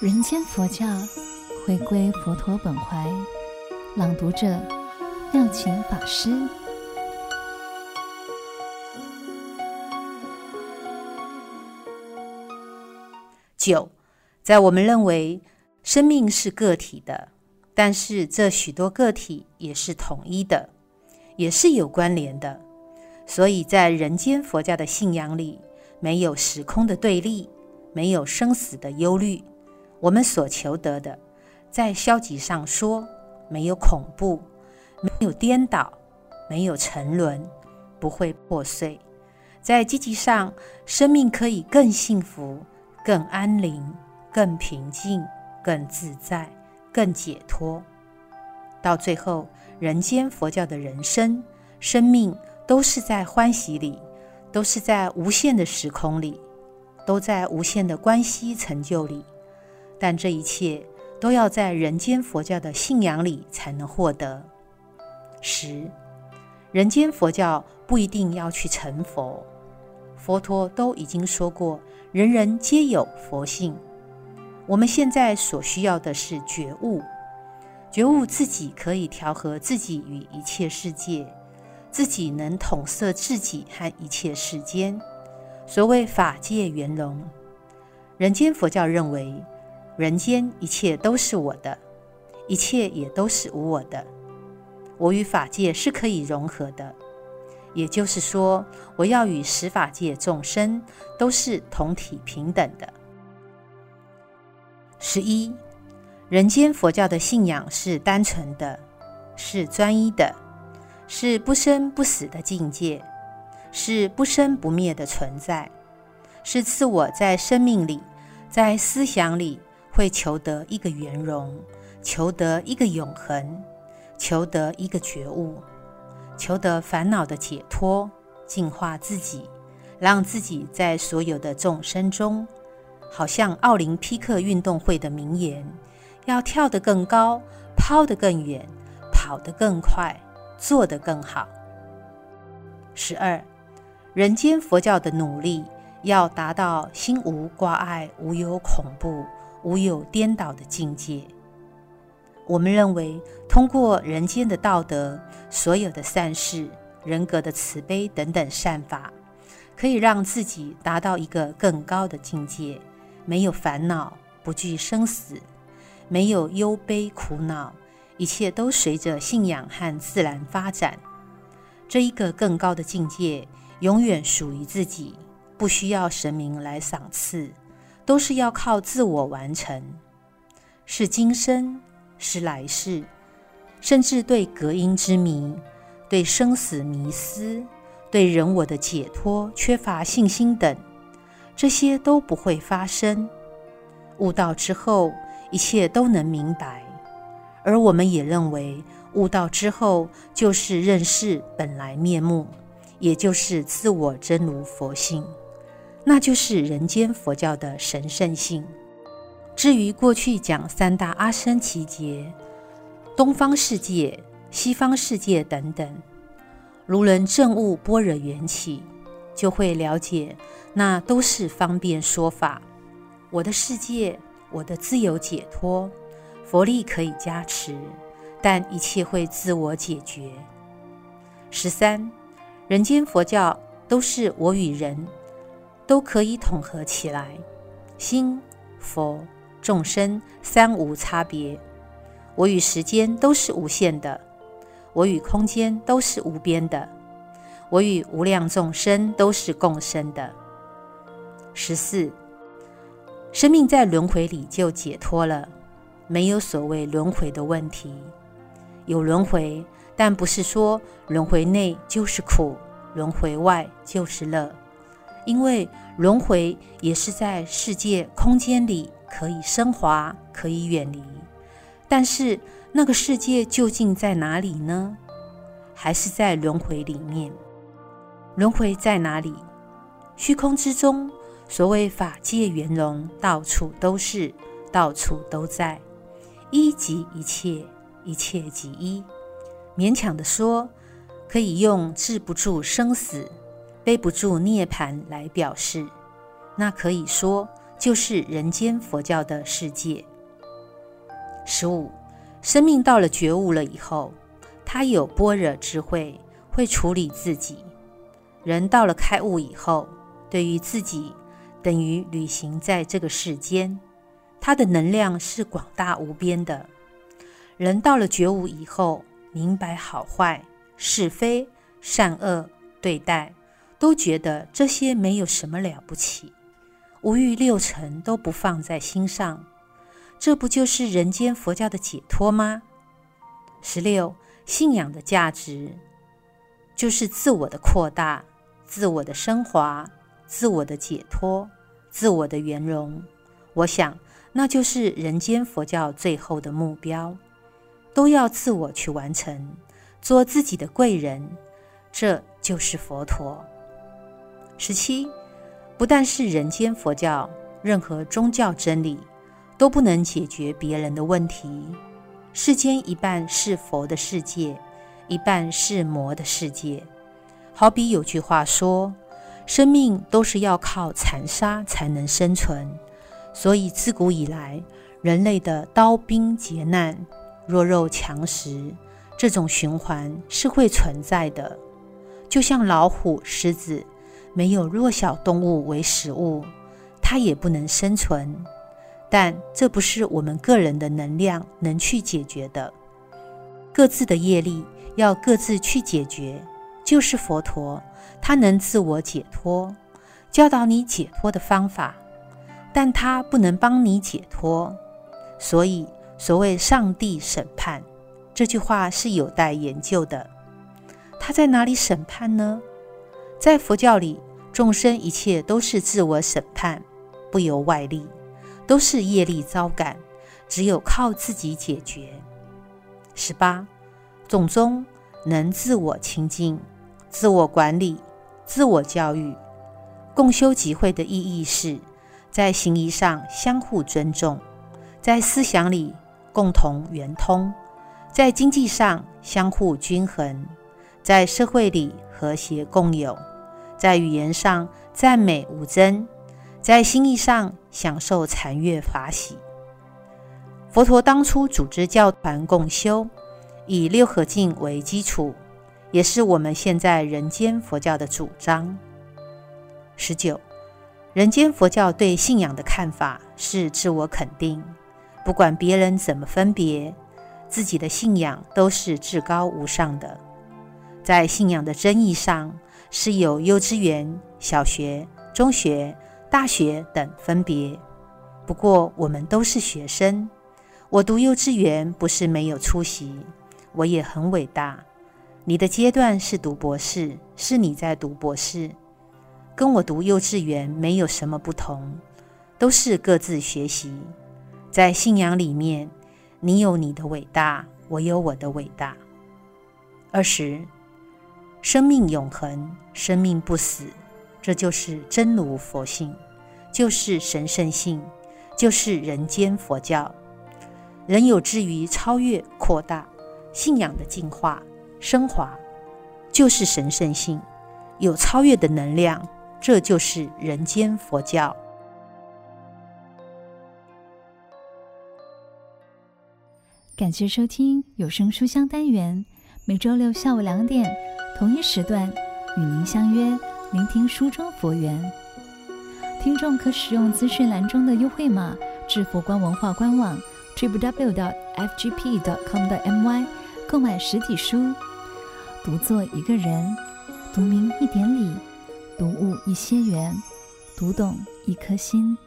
人间佛教，回归佛陀本怀，朗读者妙晴法师。九，在我们认为生命是个体的，但是这许多个体也是统一的，也是有关联的。所以在人间佛教的信仰里，没有时空的对立，没有生死的忧虑。我们所求得的，在消极上说，没有恐怖，没有颠倒，没有沉沦，不会破碎；在积极上，生命可以更幸福、更安宁、更平静、更自在、更解脱。到最后，人间佛教的人生、生命，都是在欢喜里，都是在无限的时空里，都在无限的关系成就里。但这一切都要在人间佛教的信仰里才能获得。十，人间佛教不一定要去成佛，佛陀都已经说过，人人皆有佛性。我们现在所需要的是觉悟，觉悟自己可以调和自己与一切世界，自己能统摄自己和一切世间。所谓法界圆融，人间佛教认为。人间一切都是我的，一切也都是无我的。我与法界是可以融合的，也就是说，我要与十法界众生都是同体平等的。十一，人间佛教的信仰是单纯的，是专一的，是不生不死的境界，是不生不灭的存在，是自我在生命里，在思想里。会求得一个圆融，求得一个永恒，求得一个觉悟，求得烦恼的解脱，净化自己，让自己在所有的众生中，好像奥林匹克运动会的名言：要跳得更高，抛得更远，跑得更快，做得更好。十二，人间佛教的努力要达到心无挂碍，无有恐怖。无有颠倒的境界。我们认为，通过人间的道德、所有的善事、人格的慈悲等等善法，可以让自己达到一个更高的境界，没有烦恼，不惧生死，没有忧悲苦恼，一切都随着信仰和自然发展。这一个更高的境界，永远属于自己，不需要神明来赏赐。都是要靠自我完成，是今生，是来世，甚至对隔阴之谜、对生死迷思、对人我的解脱缺乏信心等，这些都不会发生。悟道之后，一切都能明白。而我们也认为，悟道之后就是认识本来面目，也就是自我真如佛性。那就是人间佛教的神圣性。至于过去讲三大阿僧只劫、东方世界、西方世界等等，如人证悟般若缘起，就会了解，那都是方便说法。我的世界，我的自由解脱，佛力可以加持，但一切会自我解决。十三，人间佛教都是我与人。都可以统合起来，心、佛、众生三无差别。我与时间都是无限的，我与空间都是无边的，我与无量众生都是共生的。十四，生命在轮回里就解脱了，没有所谓轮回的问题。有轮回，但不是说轮回内就是苦，轮回外就是乐。因为轮回也是在世界空间里可以升华，可以远离，但是那个世界究竟在哪里呢？还是在轮回里面？轮回在哪里？虚空之中，所谓法界圆融，到处都是，到处都在，一即一切，一切即一。勉强的说，可以用治不住生死。背不住涅槃来表示，那可以说就是人间佛教的世界。十五，生命到了觉悟了以后，他有般若智慧，会处理自己。人到了开悟以后，对于自己等于旅行在这个世间，他的能量是广大无边的。人到了觉悟以后，明白好坏、是非、善恶对待，都觉得这些没有什么了不起，五欲六尘都不放在心上。这不就是人间佛教的解脱吗？十六，信仰的价值就是自我的扩大、自我的升华、自我的解脱、自我的圆融。我想，那就是人间佛教最后的目标，都要自我去完成，做自己的贵人，这就是佛陀。十七，不但是人间佛教，任何宗教真理。都不能解决别人的问题。世间一半是佛的世界，一半是魔的世界。好比有句话说：“生命都是要靠残杀才能生存。”所以自古以来，人类的刀兵劫难、弱肉强食这种循环是会存在的。就像老虎、狮子，没有弱小动物为食物，它也不能生存。但这不是我们个人的能量能去解决的，各自的业力要各自去解决。就是佛陀，他能自我解脱，教导你解脱的方法，但他不能帮你解脱。所以，所谓上帝审判这句话是有待研究的。他在哪里审判呢？在佛教里，众生一切都是自我审判，不由外力。都是业力遭感，只有靠自己解决。十八，总宗能自我清净、自我管理、自我教育。共修集会的意义是，在行仪上相互尊重，在思想里共同圆通，在经济上相互均衡，在社会里和谐共有，在语言上赞美无争。在心意上享受禅悦法喜。佛陀当初组织教团共修，以六合敬为基础，也是我们现在人间佛教的主张。十九，人间佛教对信仰的看法是自我肯定，不管别人怎么分别，自己的信仰都是至高无上的。在信仰的争议上，是有幼稚园、小学、中学。大学等分别，不过我们都是学生。我读幼稚园不是没有出息，我也很伟大。你的阶段是读博士，是你在读博士，跟我读幼稚园没有什么不同，都是各自学习。在信仰里面，你有你的伟大，我有我的伟大。二十，生命永恒，生命不死。这就是真如佛性，就是神圣性，就是人间佛教。人有志于超越、扩大信仰的进化、升华，就是神圣性，有超越的能量，这就是人间佛教。感谢收听有声书香单元，每周六下午两点同一时段与您相约。聆听书中佛缘，听众可使用资讯栏中的优惠码至佛光文化官网 triple w 的 fgp com 的 my 购买实体书。读作一个人，读明一点理，读悟一些缘，读懂一颗心。